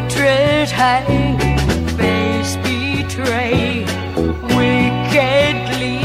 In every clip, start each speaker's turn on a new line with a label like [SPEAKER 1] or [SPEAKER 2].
[SPEAKER 1] portrait hang, face betray, wickedly,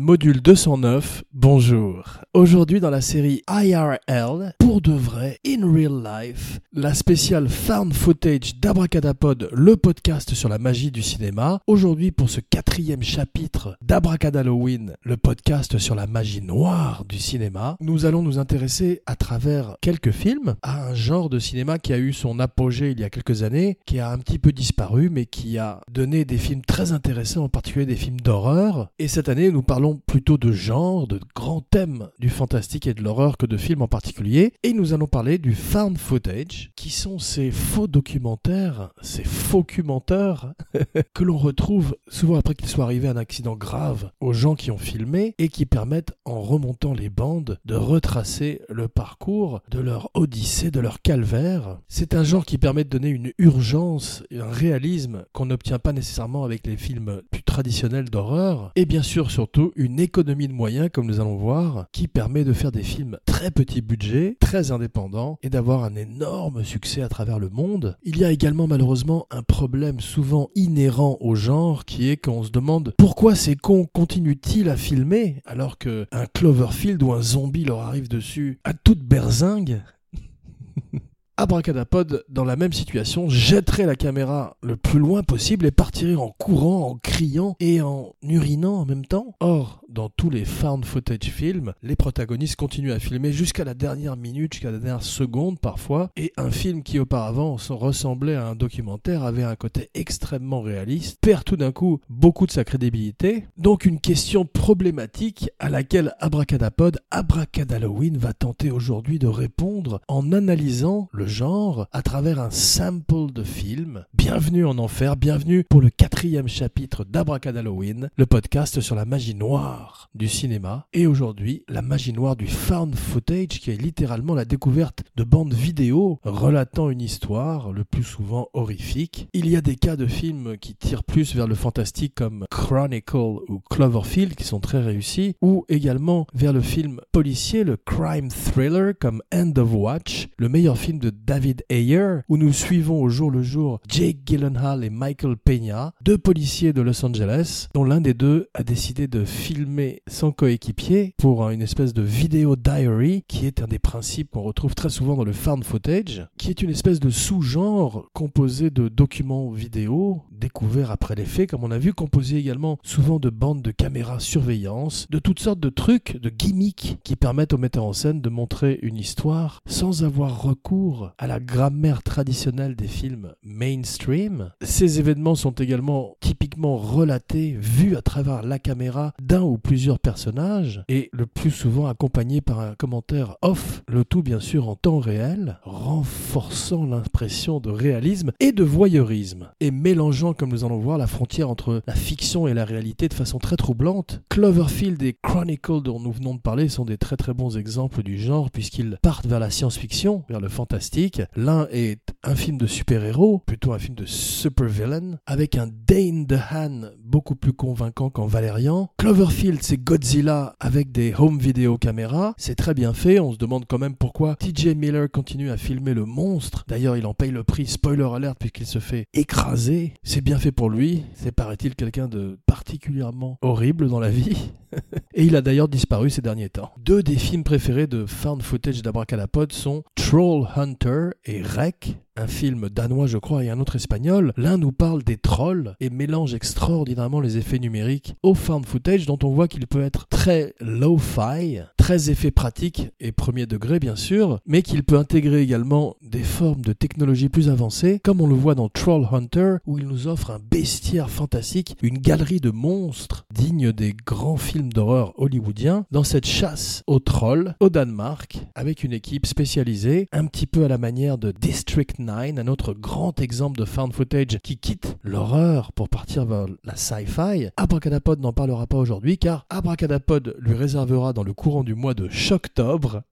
[SPEAKER 2] module 209, bonjour. Aujourd'hui dans la série IRL, pour de vrai, in real life, la spéciale found footage d'Abracadapod, le podcast sur la magie du cinéma. Aujourd'hui pour ce quatrième chapitre d'Abracadalloween, le podcast sur la magie noire du cinéma, nous allons nous intéresser à travers quelques films à un genre de cinéma qui a eu son apogée il y a quelques années, qui a un petit peu disparu mais qui a donné des films très intéressants, en particulier des films d'horreur. Et cette année, nous parlons plutôt de genre, de grands thèmes du fantastique et de l'horreur que de films en particulier. Et nous allons parler du found footage, qui sont ces faux documentaires, ces faux documentaires que l'on retrouve souvent après qu'il soit arrivé un accident grave aux gens qui ont filmé et qui permettent, en remontant les bandes, de retracer le parcours de leur odyssée, de leur calvaire. C'est un genre qui permet de donner une urgence un réalisme qu'on n'obtient pas nécessairement avec les films plus traditionnels d'horreur. Et bien sûr, surtout, une économie de moyens, comme nous allons voir, qui permet de faire des films très petit budget, très indépendants, et d'avoir un énorme succès à travers le monde. Il y a également malheureusement un problème souvent inhérent au genre, qui est qu'on se demande pourquoi ces cons continuent-ils à filmer alors que un Cloverfield ou un zombie leur arrive dessus à toute berzingue? Abracadapod, dans la même situation, jetterait la caméra le plus loin possible et partirait en courant, en criant et en urinant en même temps. Or, dans tous les found footage films, les protagonistes continuent à filmer jusqu'à la dernière minute, jusqu'à la dernière seconde parfois, et un film qui auparavant ressemblait à un documentaire avait un côté extrêmement réaliste, perd tout d'un coup beaucoup de sa crédibilité. Donc une question problématique à laquelle Abracadapod, Abracadalloween va tenter aujourd'hui de répondre en analysant le genre à travers un sample de film. Bienvenue en enfer, bienvenue pour le quatrième chapitre d'Abracadalloween, le podcast sur la magie noire du cinéma. Et aujourd'hui, la magie noire du found footage qui est littéralement la découverte de bandes vidéo relatant une histoire, le plus souvent horrifique. Il y a des cas de films qui tirent plus vers le fantastique comme Chronicle ou Cloverfield qui sont très réussis, ou également vers le film policier, le crime thriller comme End of Watch, le meilleur film de David Ayer, où nous suivons au jour le jour Jake Gyllenhaal et Michael Peña, deux policiers de Los Angeles, dont l'un des deux a décidé de filmer son coéquipier pour une espèce de vidéo diary, qui est un des principes qu'on retrouve très souvent dans le found footage, qui est une espèce de sous-genre composé de documents vidéo découverts après les faits, comme on a vu, composé également souvent de bandes de caméras surveillance, de toutes sortes de trucs, de gimmicks qui permettent au metteur en scène de montrer une histoire sans avoir recours à la grammaire traditionnelle des films mainstream. Ces événements sont également typiquement relatés, vus à travers la caméra d'un ou plusieurs personnages, et le plus souvent accompagnés par un commentaire off, le tout bien sûr en temps réel, renforçant l'impression de réalisme et de voyeurisme, et mélangeant, comme nous allons voir, la frontière entre la fiction et la réalité de façon très troublante. Cloverfield et Chronicle dont nous venons de parler sont des très très bons exemples du genre, puisqu'ils partent vers la science-fiction, vers le fantastique. L'un est un film de super-héros, plutôt un film de super-villain, avec un Dane DeHaan beaucoup plus convaincant qu'en Valérian. Cloverfield, c'est Godzilla avec des home video caméras. C'est très bien fait. On se demande quand même pourquoi TJ Miller continue à filmer le monstre. D'ailleurs, il en paye le prix, spoiler alert, puisqu'il se fait écraser. C'est bien fait pour lui. C'est, paraît-il, quelqu'un de particulièrement horrible dans la vie. Et il a d'ailleurs disparu ces derniers temps. Deux des films préférés de found footage d'Abracadapod sont Troll Et Rec, un film danois je crois et un autre espagnol. L'un nous parle des trolls et mélange extraordinairement les effets numériques au found footage dont on voit qu'il peut être très low-fi, très effet pratique et premier degré bien sûr, mais qu'il peut intégrer également des formes de technologie plus avancées comme on le voit dans Troll Hunter où il nous offre un bestiaire fantastique, une galerie de monstres dignes des grands films d'horreur hollywoodiens dans cette chasse aux trolls au Danemark avec une équipe spécialisée un petit peu à la manière de District 9, un autre grand exemple de found footage qui quitte l'horreur pour partir vers la sci-fi. Abracadapod n'en parlera pas aujourd'hui car Abracadapod lui réservera dans le courant du mois de octobre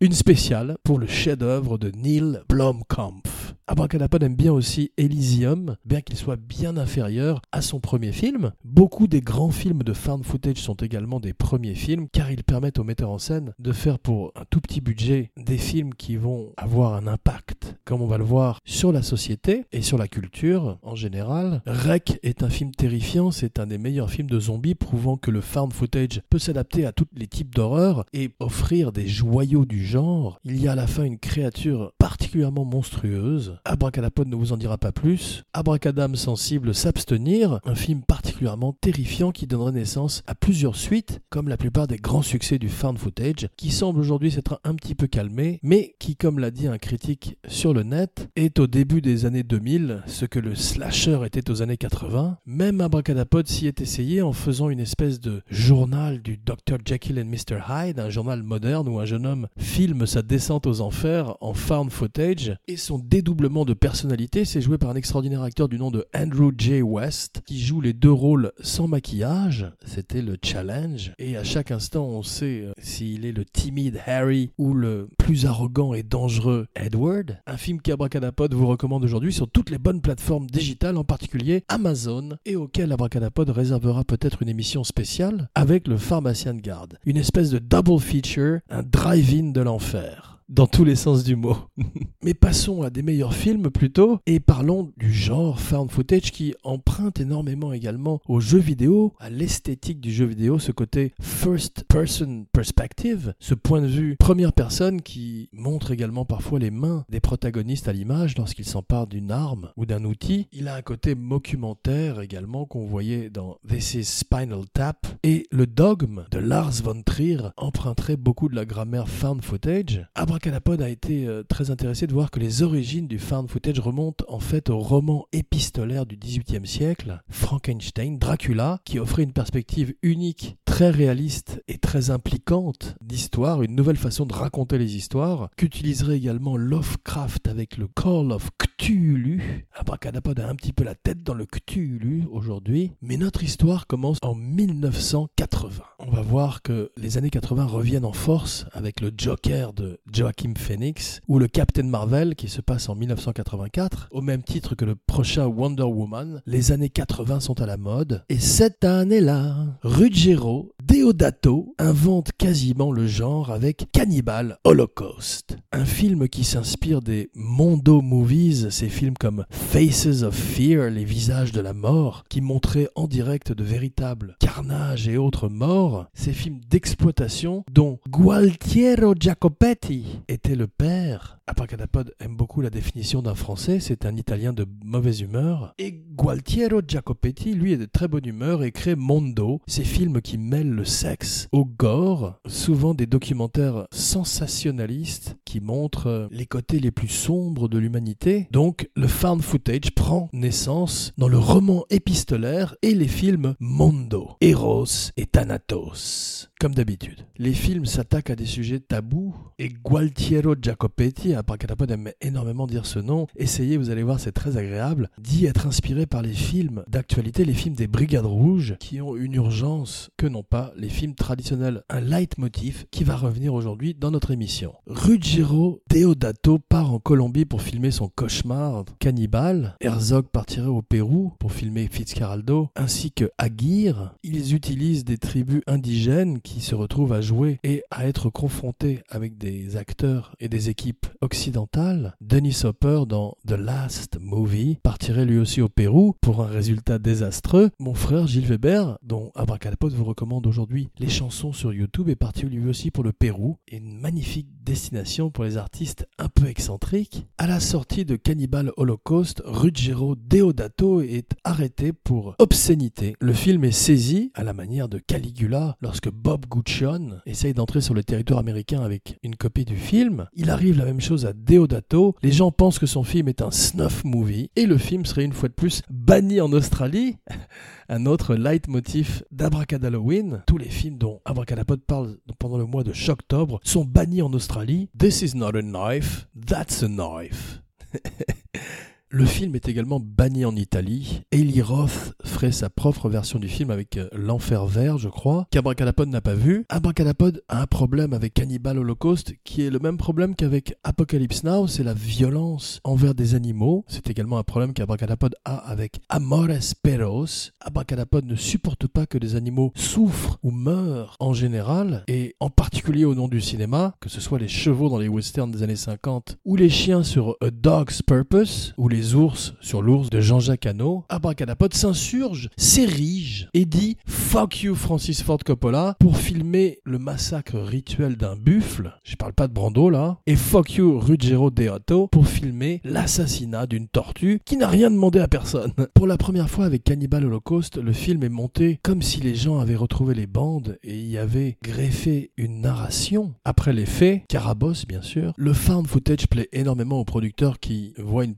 [SPEAKER 2] une spéciale pour le chef-d'œuvre de Neil Blomkamp. Abracadapod aime bien aussi Elysium, bien qu'il soit bien inférieur à son premier film. Beaucoup des grands films de found footage sont également des premiers films, car ils permettent aux metteurs en scène de faire pour un tout petit budget des films qui vont avoir un impact, comme on va le voir, sur la société et sur la culture en général. Rec est un film terrifiant, c'est un des meilleurs films de zombies, prouvant que le found footage peut s'adapter à tous les types d'horreur et offrir des joyaux du genre. Il y a à la fin une créature particulièrement monstrueuse. Abracadapod ne vous en dira pas plus. Abracadam sensible s'abstenir, un film particulièrement terrifiant qui donnerait naissance à plusieurs suites, comme la plupart des grands succès du found footage, qui semble aujourd'hui s'être un petit peu calmé, mais qui, comme l'a dit un critique sur le net, est au début des années 2000 ce que le slasher était aux années 80. Même Abracadapod s'y est essayé en faisant une espèce de journal du Dr. Jekyll and Mr. Hyde, un journal moderne où un jeune homme filme sa descente aux enfers en found footage, et son dédoublement de personnalité s'est joué par un extraordinaire acteur du nom de Andrew J. West, qui joue les deux rôles sans maquillage. C'était le challenge, et à chaque instant on sait euh, s'il est le timide Harry ou le plus arrogant et dangereux Edward. Un film qu'Abracadapod vous recommande aujourd'hui sur toutes les bonnes plateformes digitales, en particulier Amazon, et auquel Abracadapod réservera peut-être une émission spéciale avec le pharmacien de garde. Une espèce de double feature, un drive-in de l'enfer dans tous les sens du mot. Mais passons à des meilleurs films plutôt et parlons du genre found footage qui emprunte énormément également aux jeux vidéo, à l'esthétique du jeu vidéo, ce côté first person perspective, ce point de vue première personne qui montre également parfois les mains des protagonistes à l'image lorsqu'ils s'emparent d'une arme ou d'un outil. Il a un côté documentaire également qu'on voyait dans This is Spinal Tap et le dogme de Lars von Trier emprunterait beaucoup de la grammaire found footage. Abracadapod a été euh, très intéressé de voir que les origines du found footage remontent en fait au roman épistolaire du XVIIIe siècle, Frankenstein, Dracula, qui offrait une perspective unique, très réaliste et très impliquante d'histoire, une nouvelle façon de raconter les histoires, qu'utiliserait également Lovecraft avec le Call of Cthulhu. Abracadapod a un petit peu la tête dans le Cthulhu aujourd'hui, mais notre histoire commence en 1980. On va voir que les années 80 reviennent en force avec le Joker de Joachim Phoenix ou le Captain Marvel qui se passe en 1984, au même titre que le prochain Wonder Woman. Les années 80 sont à la mode et cette année-là, Ruggiero Deodato invente quasiment le genre avec Cannibal Holocaust, un film qui s'inspire des Mondo Movies, ces films comme Faces of Fear, les visages de la mort, qui montraient en direct de véritables carnages et autres morts, ces films d'exploitation dont Gualtiero Jacopetti était le père. Abracadapod aime beaucoup la définition d'un français, c'est un italien de mauvaise humeur. Et Gualtiero Jacopetti, lui, est de très bonne humeur et crée Mondo, ces films qui mêlent le sexe au gore, souvent des documentaires sensationnalistes qui montrent les côtés les plus sombres de l'humanité. Donc, le found footage prend naissance dans le roman épistolaire et les films Mondo, Eros et Thanatos. Comme d'habitude, les films s'attaquent à des sujets tabous et Gualtiero Jacopetti, Abracadapod aime énormément dire ce nom, essayez, vous allez voir, c'est très agréable, dit être inspiré par les films d'actualité, les films des Brigades Rouges, qui ont une urgence que n'ont pas les films traditionnels. Un leitmotiv qui va revenir aujourd'hui dans notre émission. Ruggiero Deodato part en Colombie pour filmer son cauchemar cannibale. Herzog partirait au Pérou pour filmer Fitzcarraldo, ainsi que Aguirre. Ils utilisent des tribus indigènes qui se retrouvent à jouer et à être confrontés avec des acteurs et des équipes occidentales. Dennis Hopper dans The Last Movie partirait lui aussi au Pérou pour un résultat désastreux. Mon frère Gilles Weber, dont Abracadapod vous recommande aujourd'hui les chansons sur YouTube, est parti lui aussi pour le Pérou. Une magnifique destination pour les artistes un peu excentriques. À la sortie de Cannibal Holocaust, Ruggiero Deodato est arrêté pour obscénité. Le film est saisi à la manière de Caligula lorsque Bob Guccione essaye d'entrer sur le territoire américain avec une copie du film. Il arrive la même chose à Deodato. Les gens pensent que son film est un snuff movie et le film serait une fois de plus banni en Australie. un autre leitmotiv d'Abracadalloween. Tous les films dont Abracadapod parle pendant le mois de octobre sont bannis en Australie. This is not a knife, that's a knife. Le film est également banni en Italie. Eli Roth ferait sa propre version du film avec euh, L'Enfer Vert, je crois, qu'Abracadapod n'a pas vu. Abracadapod a un problème avec Cannibal Holocaust qui est le même problème qu'avec Apocalypse Now, c'est la violence envers des animaux. C'est également un problème qu'Abracadapod a avec Amores Perros. Abracadapod ne supporte pas que des animaux souffrent ou meurent en général, et en particulier au nom du cinéma, que ce soit les chevaux dans les westerns des années 50, ou les chiens sur A Dog's Purpose, ou les ours sur l'ours de Jean-Jacques Hano, Abracadapod s'insurge, s'érige et dit Fuck you Francis Ford Coppola pour filmer le massacre rituel d'un buffle, je parle pas de Brando là, et Fuck you Ruggero Deodato pour filmer l'assassinat d'une tortue qui n'a rien demandé à personne. Pour la première fois avec Cannibal Holocaust, le film est monté comme si les gens avaient retrouvé les bandes et y avaient greffé une narration. Après les faits, Carabosse bien sûr, le found footage plaît énormément aux producteurs qui voient une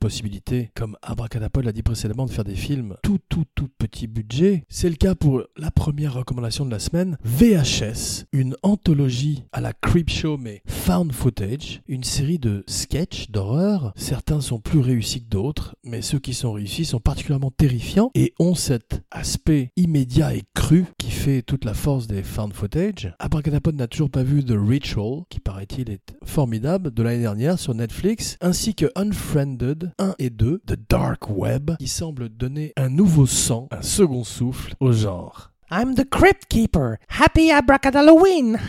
[SPEAKER 2] possibilité, comme Abracadapod l'a dit précédemment, de faire des films tout tout tout petit budget. C'est le cas pour la première recommandation de la semaine, VHS, une anthologie à la Creepshow mais found footage, une série de sketchs d'horreur. Certains sont plus réussis que d'autres, mais ceux qui sont réussis sont particulièrement terrifiants et ont cet aspect immédiat et cru qui fait toute la force des found footage. Abracadapod n'a toujours pas vu The Ritual, qui paraît-il est formidable, de l'année dernière sur Netflix, ainsi que Unfriended 1 et 2, The Dark Web, qui semble donner un nouveau sang, un second souffle au genre.
[SPEAKER 3] I'm the Crypt Keeper. Happy Abracadalloween.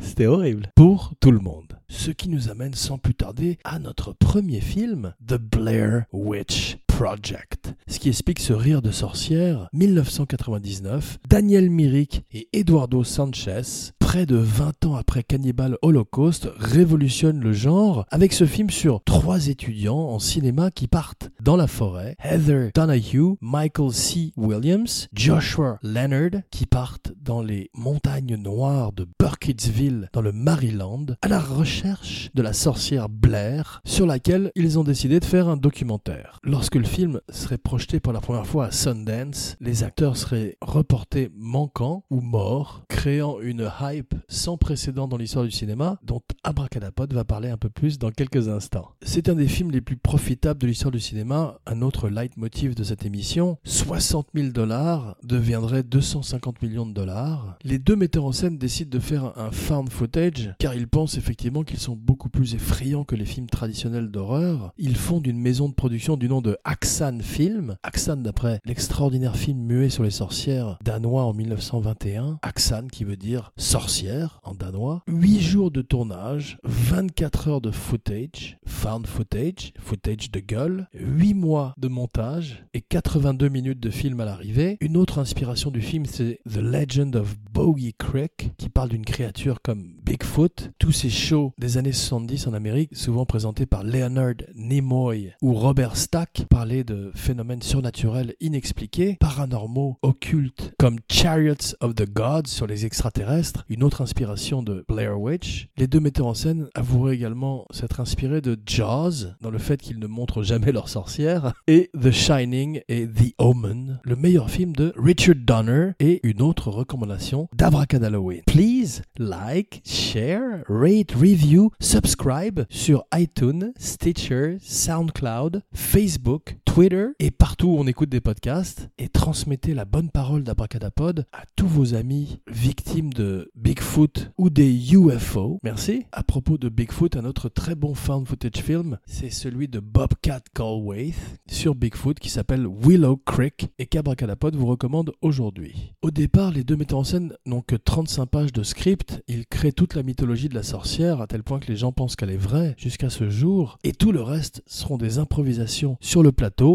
[SPEAKER 2] C'était horrible. Pour tout le monde. Ce qui nous amène sans plus tarder à notre premier film, The Blair Witch Project. Ce qui explique ce rire de sorcière, 1999, Daniel Myrick et Eduardo Sanchez, près de 20 ans après Cannibal Holocaust, révolutionnent le genre avec ce film sur trois étudiants en cinéma qui partent dans la forêt, Heather Donahue, Michael C. Williams, Joshua Leonard, qui partent dans les montagnes noires de Burkittsville dans le Maryland, à la recherche de la sorcière Blair, sur laquelle ils ont décidé de faire un documentaire. Lorsque film serait projeté pour la première fois à Sundance, les acteurs seraient reportés manquants ou morts, créant une hype sans précédent dans l'histoire du cinéma, dont Abracadapod va parler un peu plus dans quelques instants. C'est un des films les plus profitables de l'histoire du cinéma, un autre leitmotiv de cette émission. 60 000 dollars deviendrait 250 millions de dollars. Les deux metteurs en scène décident de faire un found footage, car ils pensent effectivement qu'ils sont beaucoup plus effrayants que les films traditionnels d'horreur. Ils fondent une maison de production du nom de Axan Film. Axan d'après l'extraordinaire film muet sur les sorcières danois en 1921. Axan qui veut dire sorcière en danois. 8 jours de tournage, 24 heures de footage, found footage, footage de gueule, 8 mois de montage et 82 minutes de film à l'arrivée. Une autre inspiration du film c'est The Legend of Bogey Creek qui parle d'une créature comme Bigfoot. Tous ces shows des années 70 en Amérique, souvent présentés par Leonard Nimoy ou Robert Stack, parlaient de phénomènes surnaturels inexpliqués, paranormaux, occultes, comme Chariots of the Gods sur les extraterrestres, une autre inspiration de Blair Witch. Les deux metteurs en scène avoueraient également s'être inspirés de Jaws, dans le fait qu'ils ne montrent jamais leurs sorcières, et The Shining et The Omen, le meilleur film de Richard Donner, et une autre recommandation d'Abracadalloween. Please like, share, rate, review, subscribe sur iTunes, Stitcher, SoundCloud, Facebook, Twitter et partout où on écoute des podcasts et transmettez la bonne parole d'Abracadapod à tous vos amis victimes de Bigfoot ou des UFO. Merci. À propos de Bigfoot, un autre très bon found footage film, c'est celui de Bobcat Goldthwait sur Bigfoot qui s'appelle Willow Creek et qu'Abracadapod vous recommande aujourd'hui. Au départ, les deux metteurs en scène n'ont que 35 pages de script. Ils créent toute la mythologie de la sorcière à tel point que les gens pensent qu'elle est vraie jusqu'à ce jour et tout le reste seront des improvisations sur le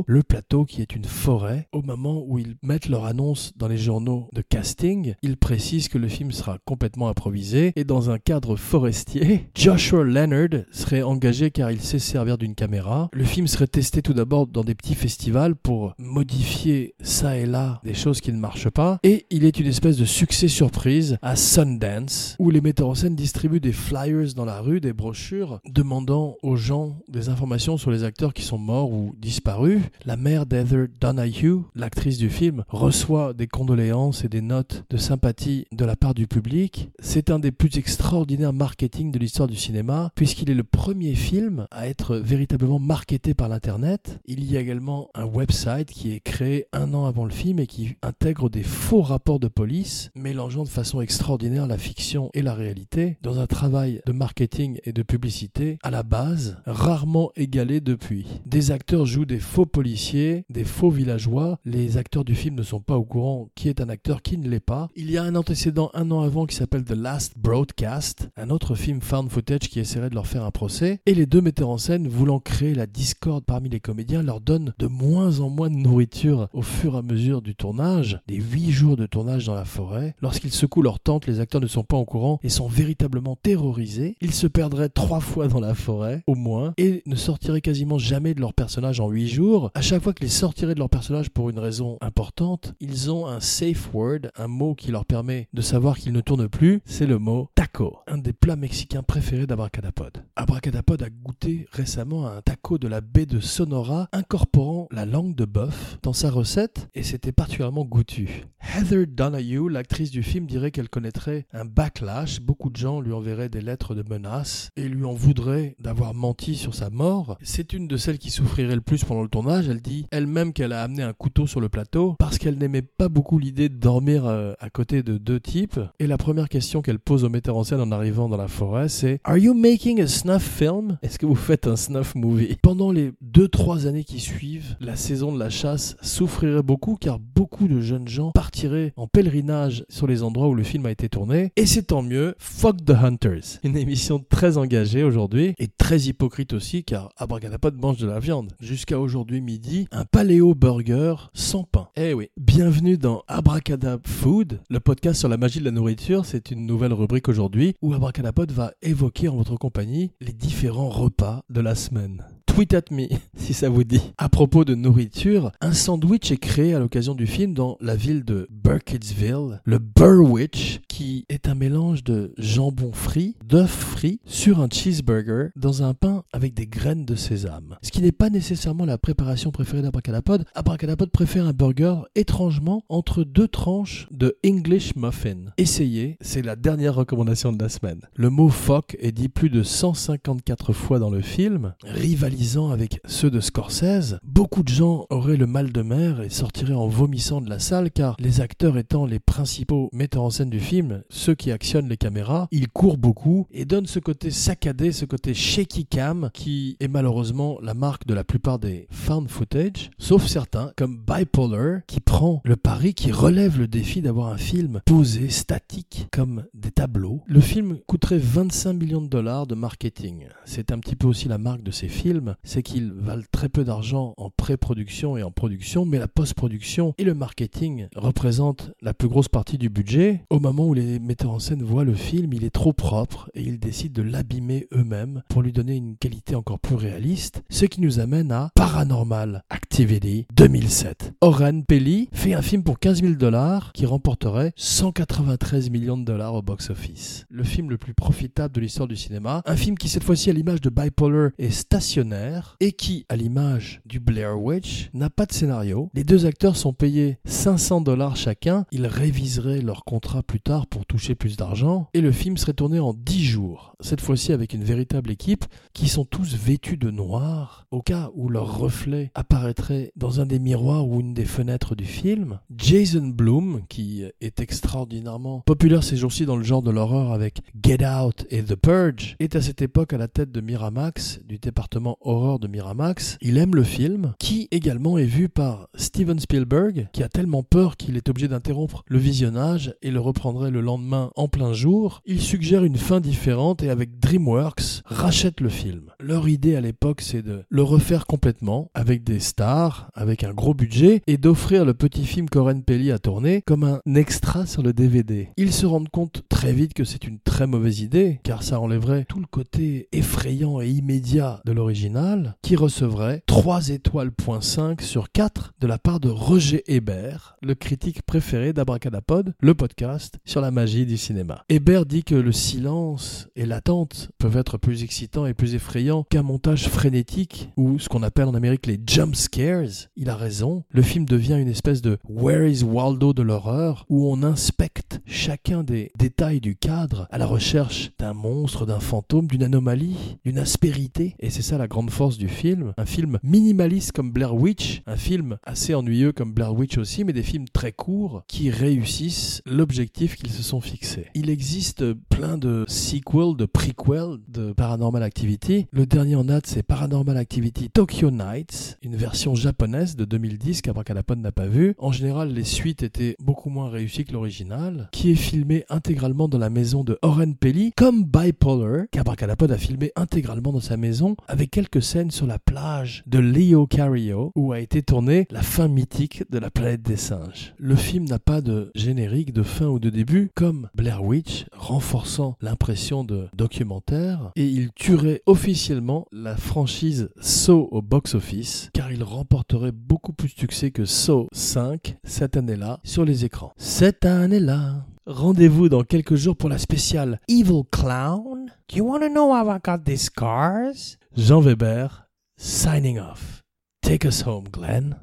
[SPEAKER 2] le plateau qui est une forêt. Au moment où ils mettent leur annonce dans les journaux de casting, ils précisent que le film sera complètement improvisé et dans un cadre forestier. Joshua Leonard serait engagé car il sait servir d'une caméra. Le film serait testé tout d'abord dans des petits festivals pour modifier ça et là des choses qui ne marchent pas et il est une espèce de succès surprise à Sundance où les metteurs en scène distribuent des flyers dans la rue, des brochures demandant aux gens des informations sur les acteurs qui sont morts ou disparus La mère d'Heather Donahue, l'actrice du film, reçoit des condoléances et des notes de sympathie de la part du public. C'est un des plus extraordinaires marketing de l'histoire du cinéma, puisqu'il est le premier film à être véritablement marketé par l'Internet. Il y a également un website qui est créé un an avant le film et qui intègre des faux rapports de police, mélangeant de façon extraordinaire la fiction et la réalité, dans un travail de marketing et de publicité à la base, rarement égalé depuis. Des acteurs jouent des faux policiers, des faux villageois, les acteurs du film ne sont pas au courant qui est un acteur, qui ne l'est pas. Il y a un antécédent un an avant qui s'appelle The Last Broadcast, un autre film found footage qui essaierait de leur faire un procès, et les deux metteurs en scène, voulant créer la discorde parmi les comédiens, leur donnent de moins en moins de nourriture au fur et à mesure du tournage, des huit jours de tournage dans la forêt. Lorsqu'ils secouent leur tente, les acteurs ne sont pas au courant et sont véritablement terrorisés. Ils se perdraient trois fois dans la forêt, au moins, et ne sortiraient quasiment jamais de leur personnage en huit jours. À chaque fois qu'ils sortiraient de leur personnage pour une raison importante, ils ont un safe word, un mot qui leur permet de savoir qu'ils ne tournent plus, c'est le mot taco, un des plats mexicains préférés d'Abracadapod. Abracadapod a goûté récemment un taco de la baie de Sonora incorporant la langue de bœuf dans sa recette et c'était particulièrement goûtu. Heather Donahue, l'actrice du film, dirait qu'elle connaîtrait un backlash. Beaucoup de gens lui enverraient des lettres de menaces et lui en voudraient d'avoir menti sur sa mort. C'est une de celles qui souffrirait le plus pendant le tournage. Elle dit elle-même qu'elle a amené un couteau sur le plateau parce qu'elle n'aimait pas beaucoup l'idée de dormir euh, à côté de deux types. Et la première question qu'elle pose au metteur en scène en arrivant dans la forêt, c'est Are you making a snuff film? Est-ce que vous faites un snuff movie? Pendant les deux trois années qui suivent, la saison de la chasse souffrirait beaucoup car beaucoup de jeunes gens partiraient en pèlerinage sur les endroits où le film a été tourné. Et c'est tant mieux. Fuck the Hunters. Une émission très engagée aujourd'hui et très hypocrite aussi car Abracadapod mange de la viande. Jusqu'à midi, un paléo burger sans pain. Eh oui. Bienvenue dans Abracadab Food, le podcast sur la magie de la nourriture. C'est une nouvelle rubrique aujourd'hui où Abracadapod va évoquer en votre compagnie les différents repas de la semaine. Tweet at me si ça vous dit. À propos de nourriture, un sandwich est créé à l'occasion du film dans la ville de Burkittsville, le Burwich, qui est un mélange de jambon frit, d'œufs frits sur un cheeseburger dans un pain avec des graines de sésame. Ce qui n'est pas nécessairement la préparation préférée d'Abracadapod. Abracadapod préfère un burger étrangement entre deux tranches de English muffin. Essayez, c'est la dernière recommandation de la semaine. Le mot fuck est dit plus de 154 fois dans le film, rivalisant avec ceux de Scorsese. Beaucoup de gens auraient le mal de mer et sortiraient en vomissant de la salle car les acteurs étant les principaux metteurs en scène du film, ceux qui actionnent les caméras, ils courent beaucoup et donnent ce côté saccadé, ce côté shaky cam qui est malheureusement la marque de la plupart des found footage, sauf certains comme Bipolar qui prend le pari, qui relève le défi d'avoir un film posé, statique, comme des tableaux. Le film coûterait 25 millions de dollars de marketing. C'est un petit peu aussi la marque de ces films, c'est qu'ils valent très peu d'argent en pré-production et en production, mais la post-production et le marketing représentent la plus grosse partie du budget. Au moment où les metteurs en scène voient le film, il est trop propre et ils décident de l'abîmer eux-mêmes pour lui donner une qualité encore plus réaliste, ce qui nous amène à Paranormal Activity 2007. Oren Peli fait un film pour 15 000 dollars qui remporterait 193 millions de dollars au box-office. Le film le plus profitable de l'histoire du cinéma, un film qui cette fois-ci à l'image de Bipolar est stationnaire et qui, à l'image du Blair Witch, n'a pas de scénario. Les deux acteurs sont payés 500 dollars chacun, ils réviseraient leur contrat plus tard pour toucher plus d'argent et le film serait tourné en 10 jours, cette fois-ci avec une véritable équipe qui sont tous vêtus de noir au cas où leur reflet apparaîtrait dans un des miroirs ou une des fenêtres du film. Jason Blum, qui est extraordinairement populaire ces jours-ci dans le genre de l'horreur avec Get Out et The Purge, est à cette époque à la tête de Miramax, du département horreur de Miramax. Il aime le film, qui également est vu par Steven Spielberg, qui a tellement peur qu'il est obligé d'interrompre le visionnage et le reprendrait le lendemain en plein jour. Il suggère une fin différente et avec DreamWorks rachète le film. Leur idée à l'époque c'est de le refaire complètement avec des stars, avec un gros budget et d'offrir le petit film qu'Oren Pelli a tourné comme un extra sur le DVD. Ils se rendent compte très vite que c'est une très mauvaise idée car ça enlèverait tout le côté effrayant et immédiat de l'original qui recevrait 3 étoiles point 5 sur 4 de la part de Roger Hébert, le critique préféré d'Abracadapod, le podcast sur la magie du cinéma. Hébert dit que le silence et l'attente peuvent être plus excitants et plus effrayants qu'un montage frénétique ou ce qu'on appelle en Amérique les jump scares. Il a raison, le film devient une espèce de Where is Waldo de l'horreur où on inspecte chacun des détails du cadre à la recherche d'un monstre, d'un fantôme, d'une anomalie, d'une aspérité. Et c'est ça la grande force du film. Un film minimaliste comme Blair Witch, un film assez ennuyeux comme Blair Witch aussi, mais des films très courts qui réussissent l'objectif qu'ils se sont fixés. Il existe plein de sequels, de prequels de Paranormal Activity. Le dernier en date, c'est Paranormal Activity Tokyo Nights, une version japonaise de 2010 qu'Abracadapod n'a pas vue. En général, les suites étaient beaucoup moins réussies que l'original, qui est filmé intégralement dans la maison de Oren Pelly, comme Bipolar, qu'Abracadapod a filmé intégralement dans sa maison, avec quelques scènes sur la plage de Leo Cario, où a été tournée la fin mythique de la planète des singes. Le film n'a pas de générique de fin ou de début, comme Blair Witch, renforçant l'impression de documentaire, et il tuerait officiellement la franchise Saw au box-office, car il remporterait beaucoup plus de succès que Saw 5 cette année-là sur les écrans. Cette année-là. Rendez-vous dans quelques jours pour la spéciale
[SPEAKER 3] Evil clown? Do you want to know how I got these scars?
[SPEAKER 2] Jean Weber, signing off. Take us home, Glenn.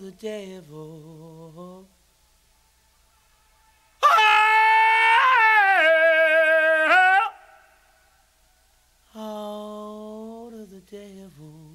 [SPEAKER 4] The devil. Heart of the devil.